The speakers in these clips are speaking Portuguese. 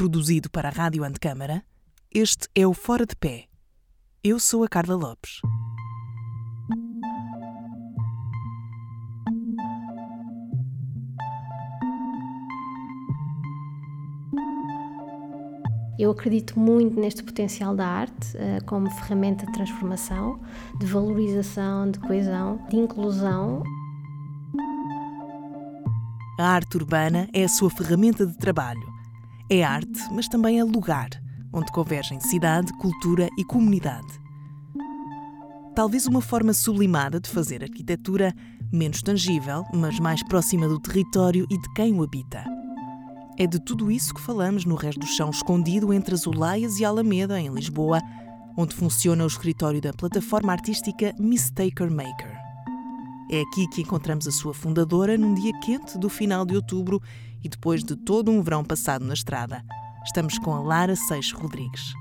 produzido para a Rádio Antecâmara, este é o Fora de Pé. Eu sou a Carla Lopes. Eu acredito muito neste potencial da arte uh, como ferramenta de transformação, de valorização, de coesão, de inclusão. A arte urbana é a sua ferramenta de trabalho. É arte, mas também é lugar, onde convergem cidade, cultura e comunidade. Talvez uma forma sublimada de fazer arquitetura menos tangível, mas mais próxima do território e de quem o habita. É de tudo isso que falamos no resto do chão escondido entre as Olaias e Alameda, em Lisboa, onde funciona o escritório da plataforma artística Mistaker Maker. É aqui que encontramos a sua fundadora num dia quente do final de outubro e depois de todo um verão passado na estrada. Estamos com a Lara Seixas Rodrigues.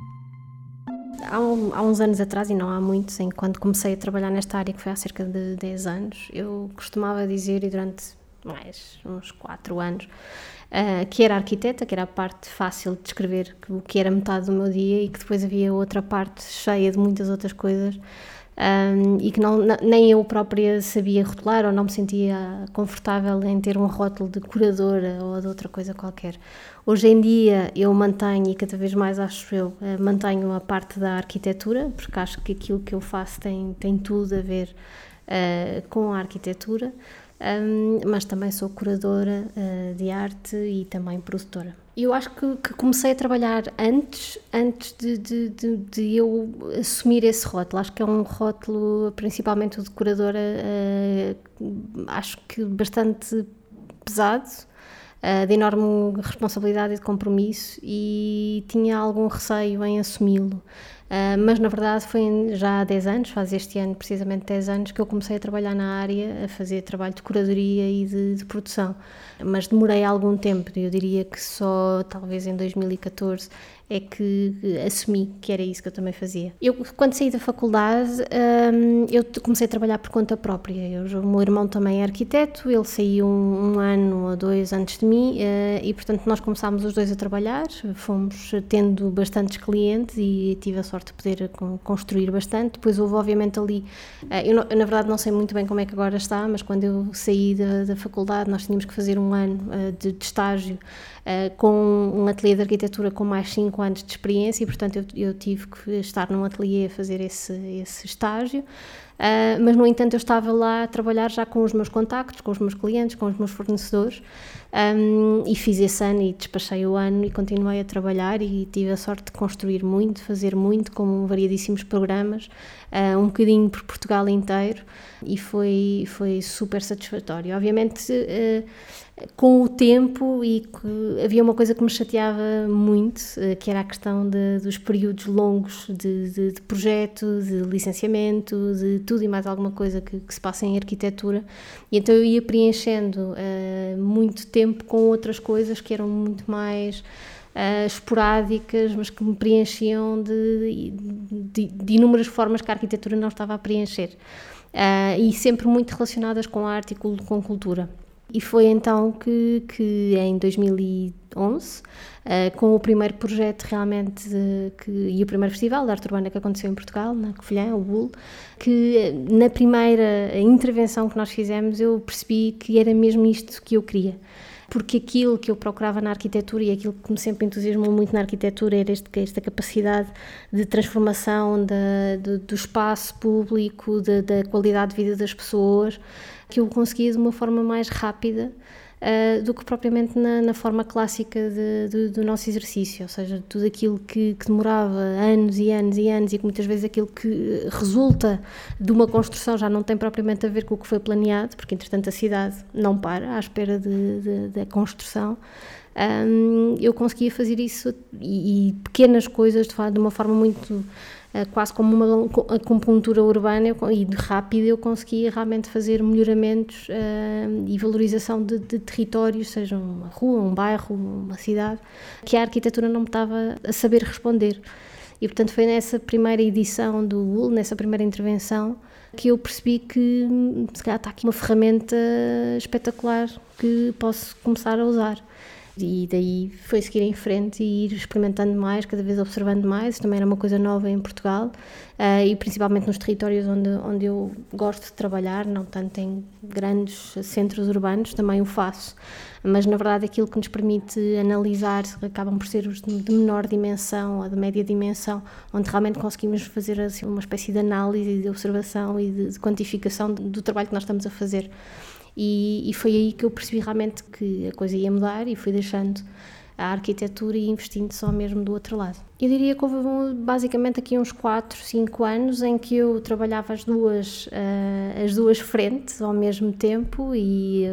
Há, um, há, uns anos atrás, e não há muitos, em quando comecei a trabalhar nesta área, que foi há cerca de 10 anos, eu costumava dizer, e durante mais uns 4 anos, uh, que era arquiteta, que era a parte fácil de descrever, o que era metade do meu dia, e que depois havia outra parte cheia de muitas outras coisas. Um, e que não, nem eu própria sabia rotular ou não me sentia confortável em ter um rótulo de curadora ou de outra coisa qualquer. Hoje em dia eu mantenho, e cada vez mais acho eu, eh, mantenho a parte da arquitetura, porque acho que aquilo que eu faço tem, tem tudo a ver uh, com a arquitetura um, mas também sou curadora uh, de arte e também produtora. Eu acho que, que comecei a trabalhar antes, antes de, de, de, de, eu assumir esse rótulo. Acho que é um rótulo, principalmente de curadora, uh, acho que bastante pesado, uh, de enorme responsabilidade e de compromisso, e tinha algum receio em assumi-lo. Uh, mas na verdade foi já há 10 anos, faz este ano precisamente 10 anos, que eu comecei a trabalhar na área, a fazer trabalho de curadoria e de, de produção. Mas demorei algum tempo, eu diria que só talvez em 2014 é que assumi que era isso que eu também fazia. Eu, quando saí da faculdade, um, eu comecei a trabalhar por conta própria. Eu, o meu irmão também é arquiteto, ele saiu um, um ano ou dois antes de mim uh, e, portanto, nós começámos os dois a trabalhar. Fomos tendo bastantes clientes e tive a sorte de poder construir bastante. Depois houve, obviamente, ali. Uh, eu, eu, na verdade, não sei muito bem como é que agora está, mas quando eu saí da, da faculdade, nós tínhamos que fazer um ano uh, de, de estágio com um ateliê de arquitetura com mais 5 anos de experiência e, portanto, eu, eu, tive que estar num ateliê a fazer esse, esse estágio. Uh, mas, no entanto, eu estava lá a trabalhar já com os meus contactos, com os meus clientes, com os meus fornecedores um, e fiz esse ano e despachei o ano e continuei a trabalhar e tive a sorte de construir muito, fazer muito, com variadíssimos programas, uh, um bocadinho por Portugal inteiro e foi, foi super satisfatório. Obviamente, uh, com o tempo e havia uma coisa que me chateava muito, que era a questão de, dos períodos longos de, de, de, projeto, de licenciamento, de tudo e mais alguma coisa que, que se passa em arquitetura. E então eu ia preenchendo uh, muito tempo com outras coisas que eram muito mais uh, esporádicas, mas que me preenchiam de, de, inúmeras formas que a arquitetura não estava a preencher. Uh, e sempre muito relacionadas com arte e com cultura. E foi então que, que em 2011, uh, eh, com o primeiro projeto realmente que, e o primeiro festival de arte urbana que aconteceu em Portugal, na Covilhã, o BUL, que eh, na primeira intervenção que nós fizemos eu percebi que era mesmo isto que eu queria porque aquilo que eu procurava na arquitetura e aquilo que me sempre entusiasmou muito na arquitetura era este, esta capacidade de transformação de, do espaço público, da qualidade de vida das pessoas, que eu conseguia de uma forma mais rápida uh, do que propriamente na, na forma clássica de, de, do nosso exercício, ou seja, tudo aquilo que, que, demorava anos e anos e anos e que muitas vezes aquilo que resulta de uma construção já não tem propriamente a ver com o que foi planeado, porque entretanto a cidade não para à espera da construção. Um, eu conseguia fazer isso e, e pequenas coisas de, de uma forma muito eh, quase como uma acupuntura urbana e rápida, eu conseguia realmente fazer melhoramentos uh, e valorização de, de, territórios, seja uma rua, um bairro, uma cidade, que a arquitetura não me estava a saber responder. E portanto foi nessa primeira edição do UL, nessa primeira intervenção, que eu percebi que se calhar está aqui uma ferramenta espetacular que posso começar a usar. E daí foi seguir em frente e ir experimentando mais, cada vez observando mais. Também era uma coisa nova em Portugal uh, e principalmente nos territórios onde, onde eu gosto de trabalhar, não tanto em grandes centros urbanos, também o faço. Mas na verdade aquilo que nos permite analisar acabam por ser os de menor dimensão ou de média dimensão, onde realmente conseguimos fazer assim, uma espécie de análise, de observação e de, de quantificação do trabalho que nós estamos a fazer. E, e, foi aí que eu percebi realmente que a coisa ia mudar e fui deixando a arquitetura e investindo só mesmo do outro lado. Eu diria que houve basicamente aqui uns 4, 5 anos em que eu trabalhava as duas, uh, as duas frentes ao mesmo tempo e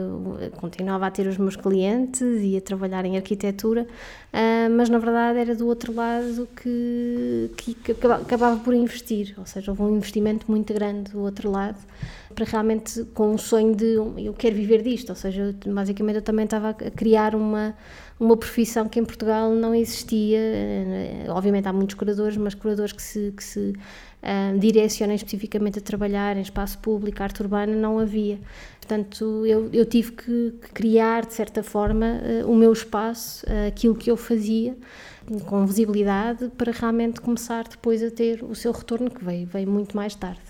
continuava a ter os meus clientes e a trabalhar em arquitetura, uh, mas na verdade era do outro lado que, que, acabava por investir, ou seja, houve um investimento muito grande do outro lado para realmente com um sonho de eu quero viver disto, ou seja, eu, basicamente eu também estava a criar uma uma profissão que em Portugal não existia. Obviamente há muitos curadores, mas curadores que se, que se uh, direcionem especificamente a trabalhar em espaço público, arte urbana, não havia. Portanto, eu, eu tive que criar, de certa forma, uh, o meu espaço, uh, aquilo que eu fazia, com visibilidade, para realmente começar depois a ter o seu retorno, que veio, veio muito mais tarde.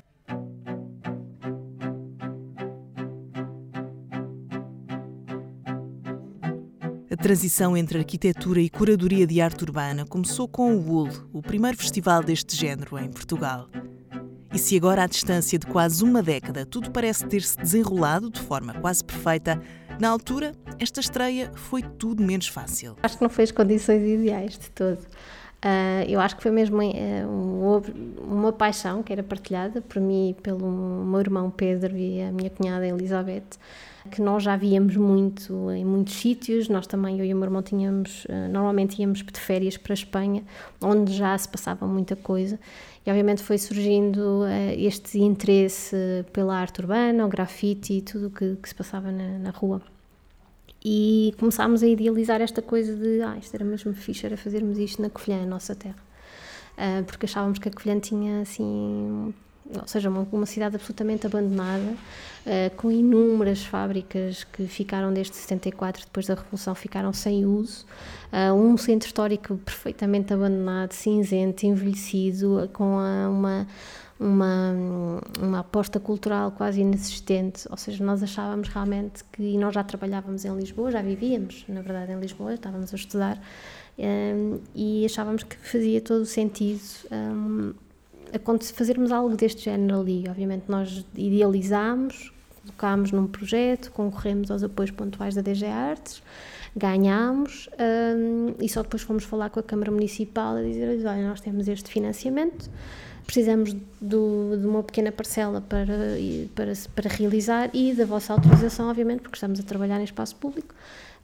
A transição entre arquitetura e curadoria de arte urbana começou com o WUL, o primeiro festival deste género em Portugal. E se agora, à distância de quase uma década, tudo parece ter-se desenrolado de forma quase perfeita, na altura, esta estreia foi tudo menos fácil. Acho que não foi as condições ideais de todo. Uh, eu acho que foi mesmo uh, uma paixão que era partilhada por mim e pelo meu irmão Pedro e a minha cunhada Elizabeth que nós já víamos muito em muitos sítios. Nós também, eu e o meu irmão, tínhamos, eh, normalmente íamos de férias para a Espanha, onde já se passava muita coisa. E obviamente foi surgindo uh, este interesse pela arte urbana, o grafite e tudo o que, que, se passava na, na, rua. E começámos a idealizar esta coisa de, ah, isto era mesmo fixe, era fazermos isto na Covilhã, a nossa terra. Uh, porque achávamos que a Covilhã tinha assim ou seja, uma, uma cidade absolutamente abandonada, uh, com inúmeras fábricas que ficaram desde 74, depois da Revolução, ficaram sem uso, uh, um centro histórico perfeitamente abandonado, cinzento, envelhecido, com a, uma uma, uma aposta cultural quase inexistente, ou seja, nós achávamos realmente que, e nós já trabalhávamos em Lisboa, já vivíamos, na verdade, em Lisboa, estávamos a estudar, um, e achávamos que fazia todo o sentido um, fazermos algo deste género ali. Obviamente, nós idealizámos, colocámos num projeto, concorremos aos apoios pontuais da DG Artes, ganhámos um, e só depois fomos falar com a Câmara Municipal a dizer: olha, nós temos este financiamento, precisamos do, de uma pequena parcela para, para, para realizar e da vossa autorização, obviamente, porque estamos a trabalhar em espaço público.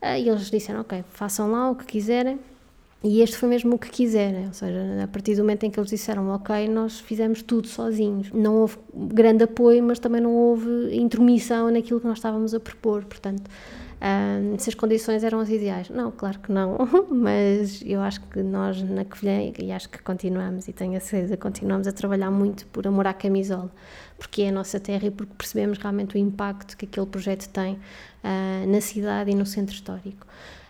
Uh, e eles disseram: ok, façam lá o que quiserem e este foi mesmo o que quiserem, ou seja, a partir do momento em que eles disseram, ok, nós fizemos tudo sozinhos. Não houve grande apoio, mas também não houve intromissão naquilo que nós estávamos a propor, portanto, um, se as condições eram as ideais. Não, claro que não, mas eu acho que nós na Covilhã, e acho que continuamos, e tenho a certeza, continuamos a trabalhar muito por amor à camisola, porque é a nossa terra e porque percebemos realmente o impacto que aquele projeto tem uh, na cidade e no centro histórico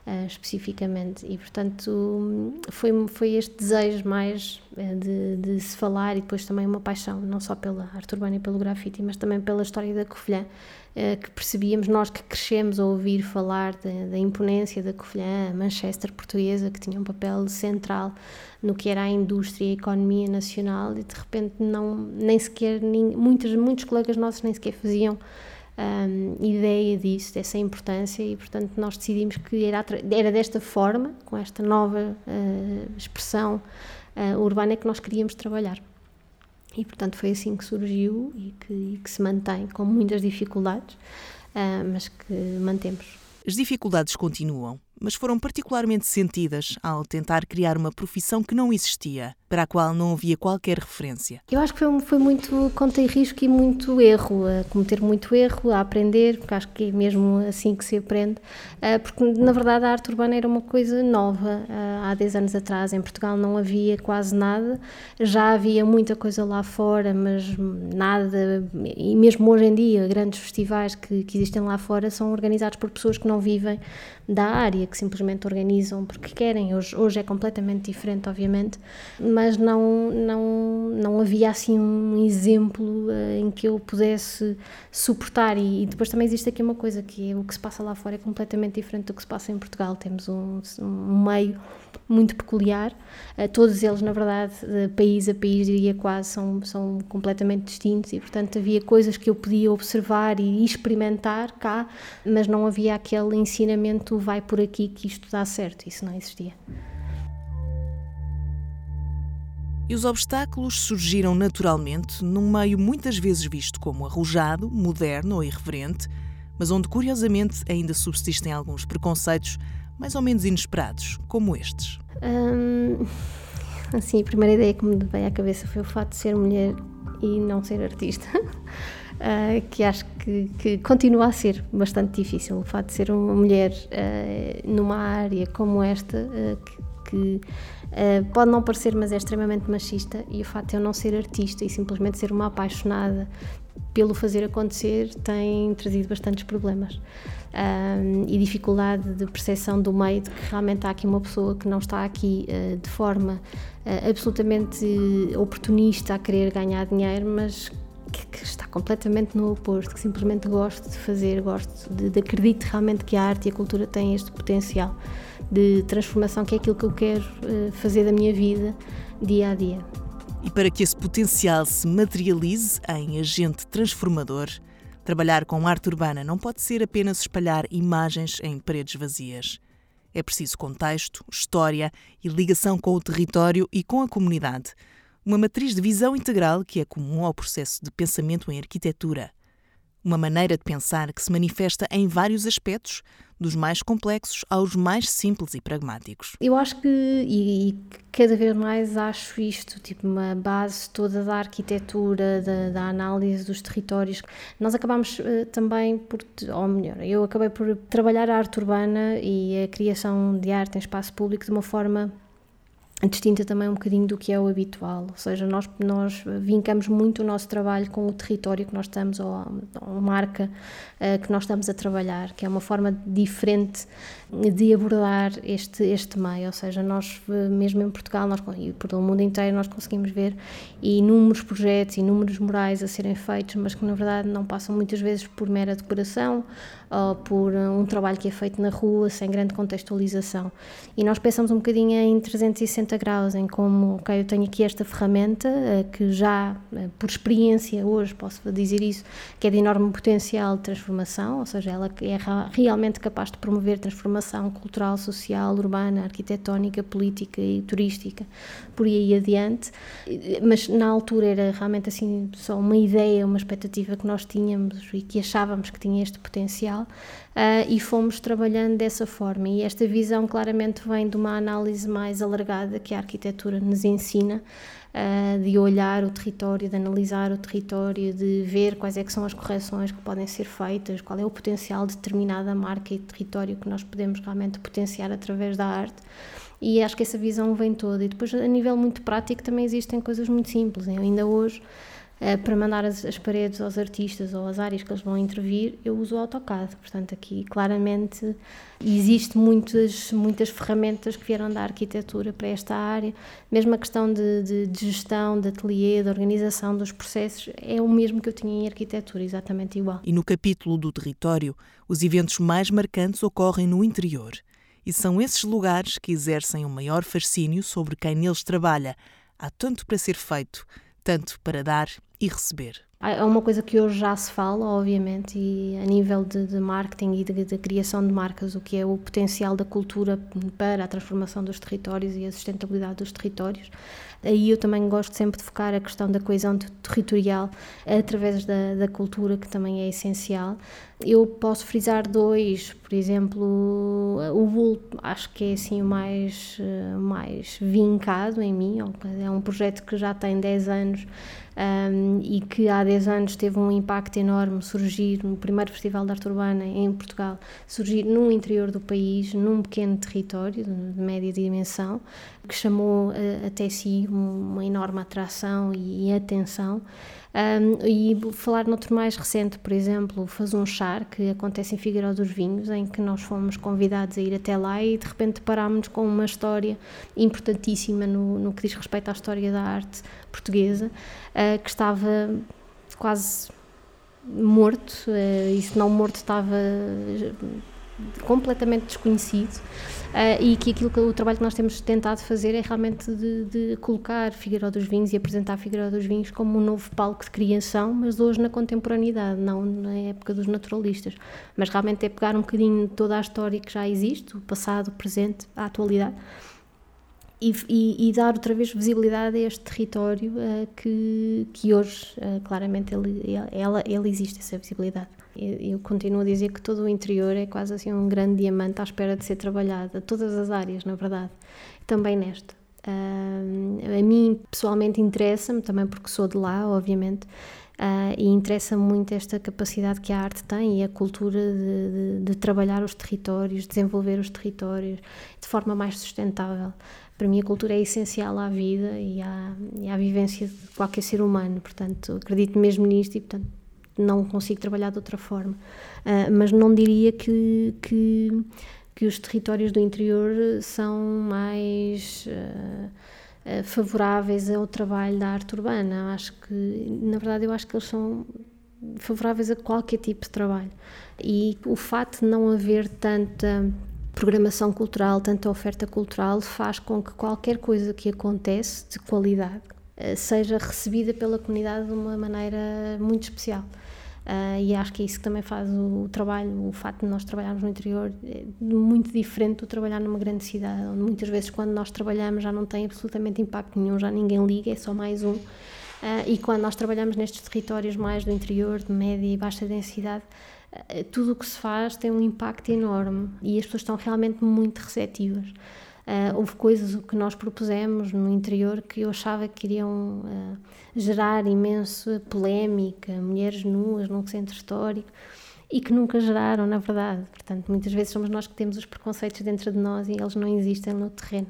uh, especificamente. E, portanto, foi, foi este desejo mais uh, de, de, se falar e depois também uma paixão, não só pela arte urbana e pelo grafite, mas também pela história da Covilhã, que percebíamos, nós que crescemos a ouvir falar da imponência da Covilhã, a Manchester portuguesa, que tinha um papel central no que era a indústria e a economia nacional e de repente não nem sequer nem, muitos muitos colegas nossos nem sequer faziam um, ideia disso, dessa importância, e portanto nós decidimos que era, era desta forma, com esta nova uh, expressão uh, urbana, que nós queríamos trabalhar. E portanto foi assim que surgiu e que, e que se mantém, com muitas dificuldades, uh, mas que mantemos. As dificuldades continuam, mas foram particularmente sentidas ao tentar criar uma profissão que não existia. Para a qual não havia qualquer referência. Eu acho que foi, foi muito conta e risco e muito erro, a cometer muito erro, a aprender, porque acho que é mesmo assim que se aprende, eh, porque na verdade a arte urbana era uma coisa nova. Eh, há 10 anos atrás em Portugal não havia quase nada, já havia muita coisa lá fora, mas nada, e mesmo hoje em dia, grandes festivais que, que existem lá fora são organizados por pessoas que não vivem da área, que simplesmente organizam porque querem. Hoje, hoje é completamente diferente, obviamente, mas não, não, não havia assim um exemplo uh, em que eu pudesse suportar. E, e, depois também existe aqui uma coisa que é o que se passa lá fora é completamente diferente do que se passa em Portugal. Temos um, um meio muito peculiar. Uh, todos eles, na verdade, de país a país, diria quase, são, são completamente distintos e, portanto, havia coisas que eu podia observar e experimentar cá, mas não havia aquele ensinamento vai por aqui que isto dá certo. Isso não existia. E os obstáculos surgiram naturalmente num meio muitas vezes visto como arrojado, moderno ou irreverente, mas onde curiosamente ainda subsistem alguns preconceitos mais ou menos inesperados, como estes. Assim, a primeira ideia que me veio à cabeça foi o fato de ser mulher e não ser artista. Uh, que acho que, que, continua a ser bastante difícil. O fato de ser uma mulher uh, numa área como esta, uh, que pode não parecer, mas é extremamente machista, e o fato de eu não ser artista e simplesmente ser uma apaixonada pelo fazer acontecer, tem trazido bastantes problemas. e dificuldade de percepção do meio de que realmente há aqui uma pessoa que não está aqui de forma absolutamente oportunista a querer ganhar dinheiro, mas que, que, está completamente no oposto, que simplesmente gosto de fazer, gosto de, de acredito realmente que a arte e a cultura têm este potencial de transformação, que é aquilo que eu quero uh, fazer da minha vida dia a dia. E para que esse potencial se materialize em agente transformador, trabalhar com arte urbana não pode ser apenas espalhar imagens em paredes vazias. É preciso contexto, história e ligação com o território e com a comunidade uma matriz de visão integral que é comum ao processo de pensamento em arquitetura. Uma maneira de pensar que se manifesta em vários aspectos, dos mais complexos aos mais simples e pragmáticos. Eu acho que, e, e cada vez mais acho isto, tipo uma base toda da arquitetura, da, da análise dos territórios. Nós acabamos uh, também por, ou melhor, eu acabei por trabalhar a arte urbana e a criação de arte em espaço público de uma forma distinta também um bocadinho do que é o habitual, ou seja, nós, nós vincamos muito o nosso trabalho com o território que nós estamos, ou a, a marca uh, que nós estamos a trabalhar, que é uma forma diferente de abordar este, este meio, ou seja, nós eh, mesmo em Portugal nós, e por todo o mundo inteiro nós conseguimos ver inúmeros projetos, inúmeros murais a serem feitos, mas que na verdade não passam muitas vezes por mera decoração ou por eh, um trabalho que é feito na rua sem grande contextualização. E nós pensamos um bocadinho em 360 graus, em como, ok, eu tenho aqui esta ferramenta eh, que já, por experiência hoje, posso dizer isso, que é de enorme potencial de transformação, ou seja, ela é realmente capaz de promover transformação cultural, social, urbana, arquitetónica, política e turística, por aí adiante. Mas na altura era realmente assim só uma ideia, uma expectativa que nós tínhamos e que achávamos que tinha este potencial uh, e fomos trabalhando dessa forma. E esta visão claramente vem de uma análise mais alargada que a arquitetura nos ensina uh, de olhar o território, de analisar o território, de ver quais é que são as correções que podem ser feitas, qual é o potencial de determinada marca e território que nós podemos realmente potenciar através da arte. E acho que essa visão vem toda. E depois, a nível muito prático, também existem coisas muito simples. Eu ainda hoje para mandar as, as, paredes aos artistas ou às áreas que eles vão intervir, eu uso o AutoCAD. Portanto, aqui claramente existe muitas, muitas ferramentas que vieram da arquitetura para esta área. Mesmo a questão de, de, de gestão, de ateliê, de organização dos processos, é o mesmo que eu tinha em arquitetura, exatamente igual. E no capítulo do território, os eventos mais marcantes ocorrem no interior. E são esses lugares que exercem o um maior fascínio sobre quem neles trabalha. Há tanto para ser feito, tanto para dar e receber. É uma coisa que hoje já se fala, obviamente, e a nível de, de marketing e de, de, criação de marcas, o que é o potencial da cultura para a transformação dos territórios e a sustentabilidade dos territórios. Aí eu também gosto sempre de focar a questão da coesão territorial através da, da cultura, que também é essencial. Eu posso frisar dois, por exemplo, o Bull, acho que é assim o mais, eh, mais vincado em mim, é um projeto que já tem 10 anos um, e que há 10 anos teve um impacto enorme surgir no primeiro Festival de Arte Urbana em Portugal, surgir no interior do país, num pequeno território de média dimensão, que chamou uh, até si uma enorme atração e atenção. Um, e falar noutro mais recente, por exemplo, Faz um Char, que acontece em Figueiró dos Vinhos, em que nós fomos convidados a ir até lá e de repente parámos com uma história importantíssima no, no que diz respeito à história da arte portuguesa, uh, que estava quase morto, uh, e se não morto estava completamente desconhecido uh, e que aquilo que o trabalho que nós temos tentado fazer é realmente de, de colocar Figueiró dos Vinhos e apresentar Figueiró dos Vinhos como um novo palco de criação, mas hoje na contemporaneidade, não na época dos naturalistas, mas realmente é pegar um bocadinho toda a história que já existe, o passado, o presente, a atualidade e, e, dar outra vez visibilidade a este território uh, que, que hoje, uh, claramente, ele, ela, ele existe, essa visibilidade. Eu, continuo a dizer que todo o interior é quase assim um grande diamante à espera de ser trabalhado, todas as áreas, na verdade, também nesta. Uh, a mim, pessoalmente, interessa-me, também porque sou de lá, obviamente, Uh, e interessa muito esta capacidade que a arte tem e a cultura de, de, de, trabalhar os territórios, desenvolver os territórios de forma mais sustentável para mim a cultura é essencial à vida e à, e à vivência de qualquer ser humano, portanto acredito mesmo nisto e portanto não consigo trabalhar de outra forma, uh, mas não diria que, que, que, os territórios do interior são mais uh, favoráveis ao trabalho da arte urbana, acho que na verdade eu acho que eles são favoráveis a qualquer tipo de trabalho. E o facto de não haver tanta programação cultural, tanta oferta cultural, faz com que qualquer coisa que acontece de qualidade seja recebida pela comunidade de uma maneira muito especial. Uh, e acho que é isso que também faz o, o, trabalho, o facto de nós trabalharmos no interior, é muito diferente do trabalhar numa grande cidade, onde muitas vezes quando nós trabalhamos já não tem absolutamente impacto nenhum, já ninguém liga, é só mais um. Uh, e quando nós trabalhamos nestes territórios mais do interior, de média e baixa densidade, eh, tudo o que se faz tem um impacto enorme e as pessoas estão realmente muito receptivas. Uh, houve coisas que nós propusemos no interior que eu achava que iriam uh, gerar imensa polémica, mulheres nuas num centro histórico, e que nunca geraram, na verdade. Portanto, muitas vezes somos nós que temos os preconceitos dentro de nós e eles não existem no terreno.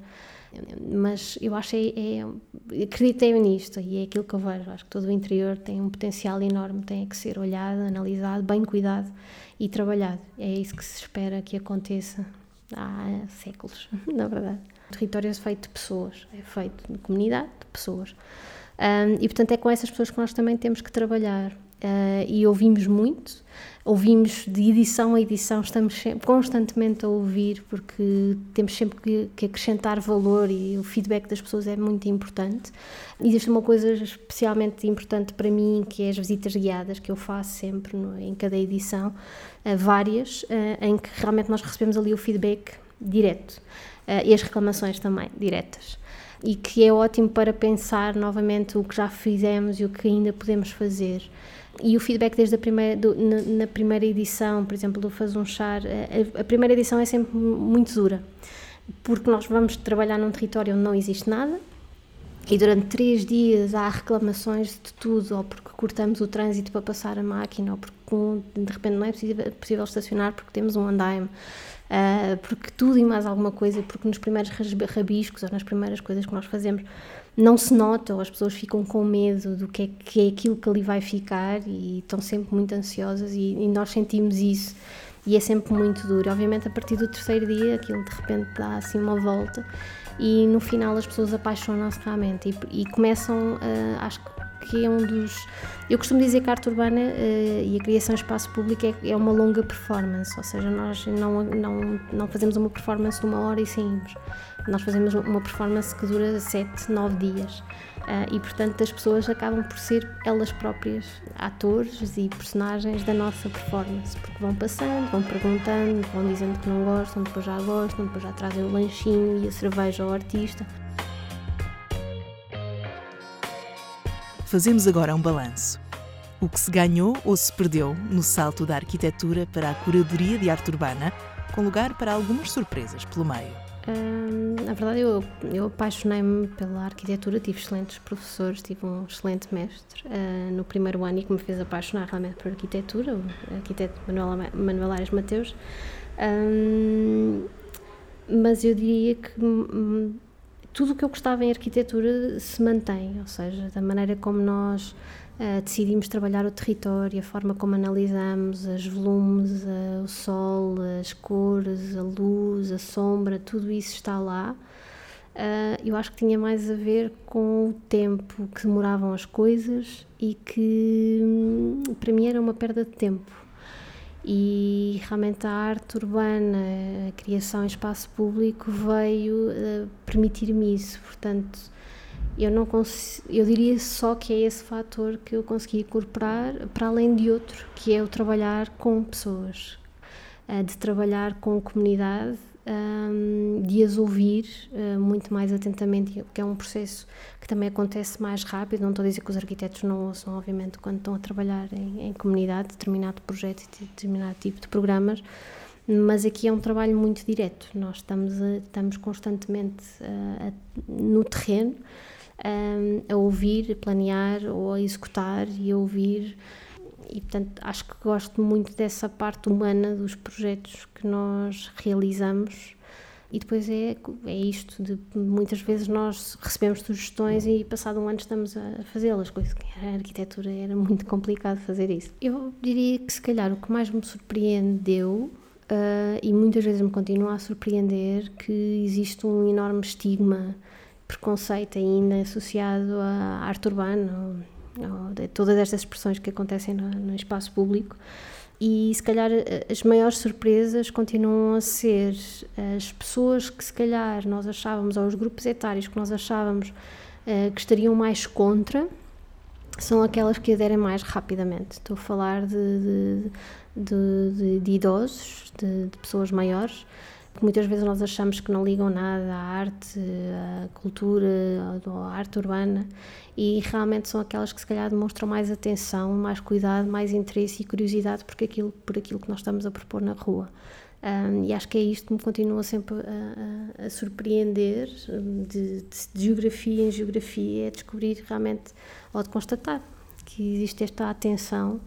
Mas eu acho é, é acreditei nisto e é aquilo que eu vejo. Acho que todo o interior tem um potencial enorme, tem que ser olhado, analisado, bem cuidado e trabalhado. É isso que se espera que aconteça há séculos, na verdade. O território é feito de pessoas, é feito de comunidade, de pessoas. Um, e portanto é com essas pessoas que nós também temos que trabalhar. Uh, e ouvimos muito, ouvimos de edição a edição, estamos sempre, constantemente a ouvir, porque temos sempre que, que, acrescentar valor e o feedback das pessoas é muito importante. Existe uma coisa especialmente importante para mim, que é as visitas guiadas, que eu faço sempre no, em cada edição, uh, várias, uh, em que realmente nós recebemos ali o feedback direto e as reclamações também diretas e que é ótimo para pensar novamente o que já fizemos e o que ainda podemos fazer. E o feedback desde a primeira, do, na, na, primeira edição, por exemplo, do Faz um Char, a, a, primeira edição é sempre muito dura, porque nós vamos trabalhar num território onde não existe nada e durante três dias há reclamações de tudo, ou porque cortamos o trânsito para passar a máquina, ou porque de repente não é possível, possível estacionar porque temos um andaime. Uh, porque tudo e mais alguma coisa, porque nos primeiros rabiscos ou nas primeiras coisas que nós fazemos não se nota, ou as pessoas ficam com medo do que é, que é aquilo que ali vai ficar e estão sempre muito ansiosas e, e, nós sentimos isso. E é sempre muito duro. Obviamente a partir do terceiro dia aquilo de repente dá assim uma volta e no final as pessoas apaixonam-se realmente. E, e começam, uh, acho que é um dos... Eu costumo dizer que a arte urbana uh, e a criação de espaço público é, é, uma longa performance, ou seja, nós não, não, não fazemos uma performance de uma hora e saímos nós fazemos uma performance que dura 7, 9 dias uh, e, portanto, as pessoas acabam por ser elas próprias atores e personagens da nossa performance, porque vão passando, vão perguntando, vão dizendo que não gostam, depois já gostam, depois já trazem o lanchinho e a cerveja ao artista. Fazemos agora um balanço. O que se ganhou ou se perdeu no salto da arquitetura para a curadoria de arte urbana, com lugar para algumas surpresas pelo meio. Hum, na verdade, eu, eu apaixonei-me pela arquitetura, tive excelentes professores, tive um excelente mestre uh, no primeiro ano e que me fez apaixonar realmente por arquitetura, o arquiteto Manuel, Manuel Aires Mateus. Um, mas eu diria que hum, tudo o que eu gostava em arquitetura se mantém, ou seja, da maneira como nós uh, decidimos trabalhar o território, a forma como analisamos os volumes, uh, o sol, as cores, a luz, a sombra, tudo isso está lá. Uh, eu acho que tinha mais a ver com o tempo que demoravam as coisas e que hum, para mim era uma perda de tempo e realmente a arte urbana, a criação em espaço público veio uh, permitir-me isso, portanto eu não eu diria só que é esse fator que eu consegui incorporar para além de outro, que é o trabalhar com pessoas, uh, de trabalhar com comunidade um, de as ouvir uh, muito mais atentamente, que é um processo que também acontece mais rápido. Não estou a dizer que os arquitetos não ouçam, obviamente, quando estão a trabalhar em, em comunidade, determinado projeto e determinado tipo de programas, mas aqui é um trabalho muito direto. Nós estamos, a, estamos constantemente uh, a, no terreno um, a ouvir, a planear ou a executar e a ouvir e portanto acho que gosto muito dessa parte humana dos projetos que nós realizamos e depois é, é isto de muitas vezes nós recebemos sugestões e passado um ano estamos a fazê-las, coisa que a arquitetura era muito complicado fazer isso. Eu diria que se calhar o que mais me surpreendeu uh, e muitas vezes me continua a surpreender que existe um enorme estigma, preconceito ainda associado à arte urbana, de todas estas expressões que acontecem no, no espaço público e se calhar as maiores surpresas continuam a ser as pessoas que se calhar nós achávamos, ou os grupos etários que nós achávamos uh, que estariam mais contra, são aquelas que aderem mais rapidamente. Estou a falar de, de, de, de idosos, de, pessoas maiores, que muitas vezes nós achamos que não ligam nada à arte, à cultura, à arte urbana e realmente são aquelas que se calhar demonstram mais atenção, mais cuidado, mais interesse e curiosidade por aquilo, por aquilo que nós estamos a propor na rua. Um, e acho que é isto que me continua sempre a, a, a surpreender, de, de, de, geografia em geografia, é descobrir realmente, ou de constatar, que existe esta atenção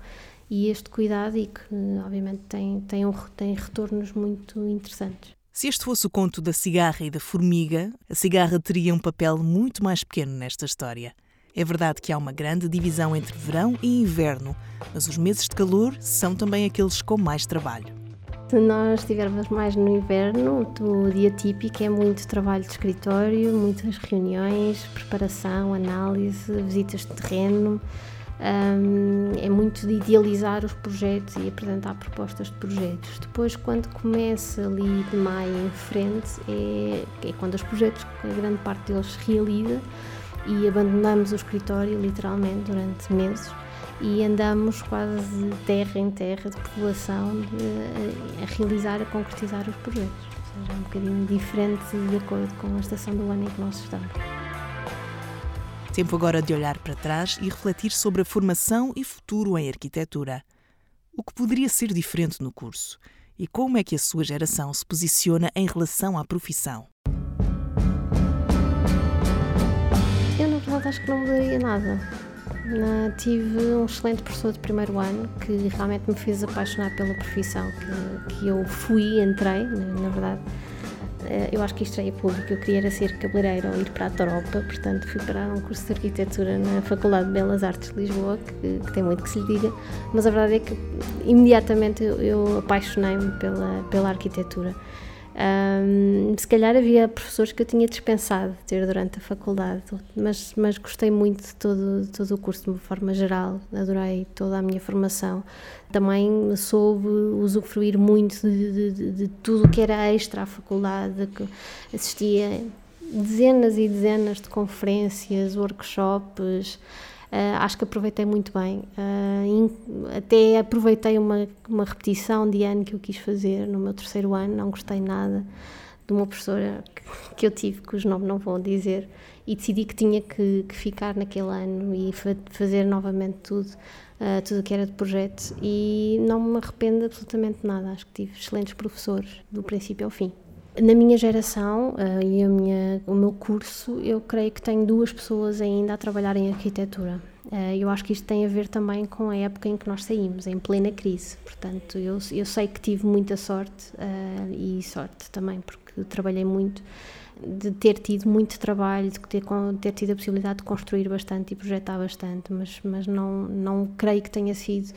e este cuidado e que, obviamente, tem, tem, um, tem retornos muito interessantes. Se este fosse o conto da cigarra e da formiga, a cigarra teria um papel muito mais pequeno nesta história. É verdade que há uma grande divisão entre verão e inverno, mas os meses de calor são também aqueles com mais trabalho. Se nós estivermos mais no inverno, o dia típico é muito trabalho de escritório, muitas reuniões, preparação, análise, visitas de terreno. Um, é muito de idealizar os projetos e apresentar propostas de projetos. Depois, quando começa ali de maio em frente, é, é quando os projetos, a grande parte deles se realiza e abandonamos o escritório literalmente durante meses e andamos quase terra em terra de população de, a, a, realizar, a concretizar os projetos. Ou seja, é um bocadinho diferente de acordo com a estação do ano em que nós estamos. Tempo agora de olhar para trás e refletir sobre a formação e futuro em arquitetura. O que poderia ser diferente no curso? E como é que a sua geração se posiciona em relação à profissão? verdade acho que não mudaria nada. tive um excelente professor de primeiro ano que realmente me fez apaixonar pela profissão que, que eu fui, entrei, na, na verdade. Eh, eu acho que isto é público, eu queria ser cabeleireira ou ir para a Taropa, portanto fui para um curso de arquitetura na Faculdade de Belas Artes de Lisboa, que, que tem muito que se lhe diga, mas a verdade é que imediatamente eu, eu apaixonei-me pela, pela arquitetura. Um, se calhar havia professores que eu tinha dispensado ter durante a faculdade, mas, mas gostei muito de todo, todo o curso de uma forma geral, adorei toda a minha formação. Também soube usufruir muito de, de, de, tudo o que era extra à faculdade, assistia dezenas e dezenas de conferências, workshops. Uh, acho que aproveitei muito bem. Uh, in, até aproveitei uma, uma repetição de ano que eu quis fazer no meu terceiro ano, não gostei nada de uma professora que, que eu tive, cujo nome não vou dizer, e decidi que tinha que, que ficar naquele ano e fa fazer novamente tudo. uh, tudo o que era de projeto e não me arrependo absolutamente nada. Acho que tive excelentes professores do princípio ao fim. Na minha geração uh, e a minha, o meu curso, eu creio que tenho duas pessoas ainda a trabalhar em arquitetura. Uh, eu acho que isto tem a ver também com a época em que nós saímos, em plena crise. Portanto, eu, eu sei que tive muita sorte uh, e sorte também, porque trabalhei muito, de ter tido muito trabalho, de ter, ter tido a possibilidade de construir bastante e projetar bastante, mas, mas não, não creio que tenha sido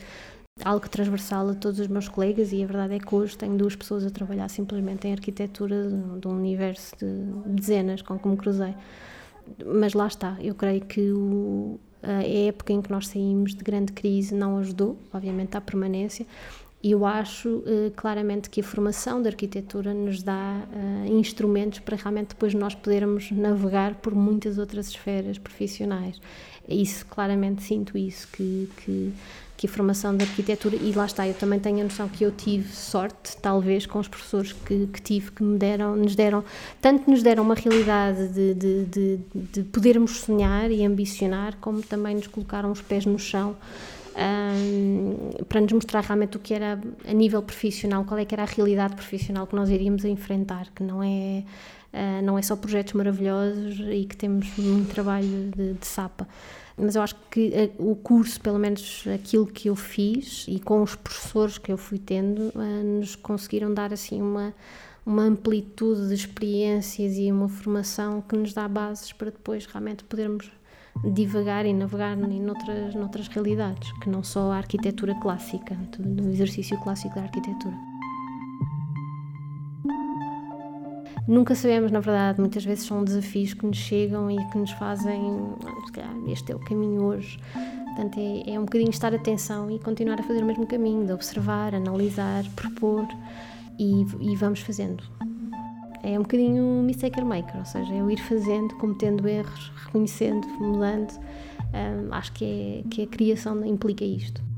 algo transversal a todos os meus colegas e a verdade é que hoje tenho duas pessoas a trabalhar simplesmente em arquitetura de um universo de dezenas com que me cruzei. Mas lá está, eu creio que o, a época em que nós saímos de grande crise não ajudou, obviamente, à permanência, e eu acho uh, claramente que a formação da arquitetura nos dá uh, instrumentos para realmente depois nós podermos navegar por muitas outras esferas profissionais. Isso, claramente sinto isso, que, que, que, a formação da arquitetura, e lá está, eu também tenho a noção que eu tive sorte, talvez, com os professores que, que tive, que me deram, nos deram, tanto nos deram uma realidade de, de, de, de podermos sonhar e ambicionar, como também nos colocaram os pés no chão um, para nos mostrar realmente o que era a nível profissional, qual é que era a realidade profissional que nós iríamos enfrentar, que não é, uh, não é só projetos maravilhosos e que temos muito trabalho de, de sapa. Mas eu acho que uh, o curso, pelo menos aquilo que eu fiz e com os professores que eu fui tendo, uh, nos conseguiram dar assim uma uma amplitude de experiências e uma formação que nos dá bases para depois realmente podermos divagar e navegar em noutras, realidades, que não só a arquitetura clássica, do exercício clássico da arquitetura. Nunca sabemos, na verdade, muitas vezes são desafios que nos chegam e que nos fazem, se calhar, este é o caminho hoje. Portanto, é, é um bocadinho estar atenção e continuar a fazer o mesmo caminho, de observar, analisar, propor e, e vamos fazendo. É um bocadinho mistaker maker, ou seja, é o ir fazendo, cometendo erros, reconhecendo, mudando. Um, acho que, é, que a criação implica isto.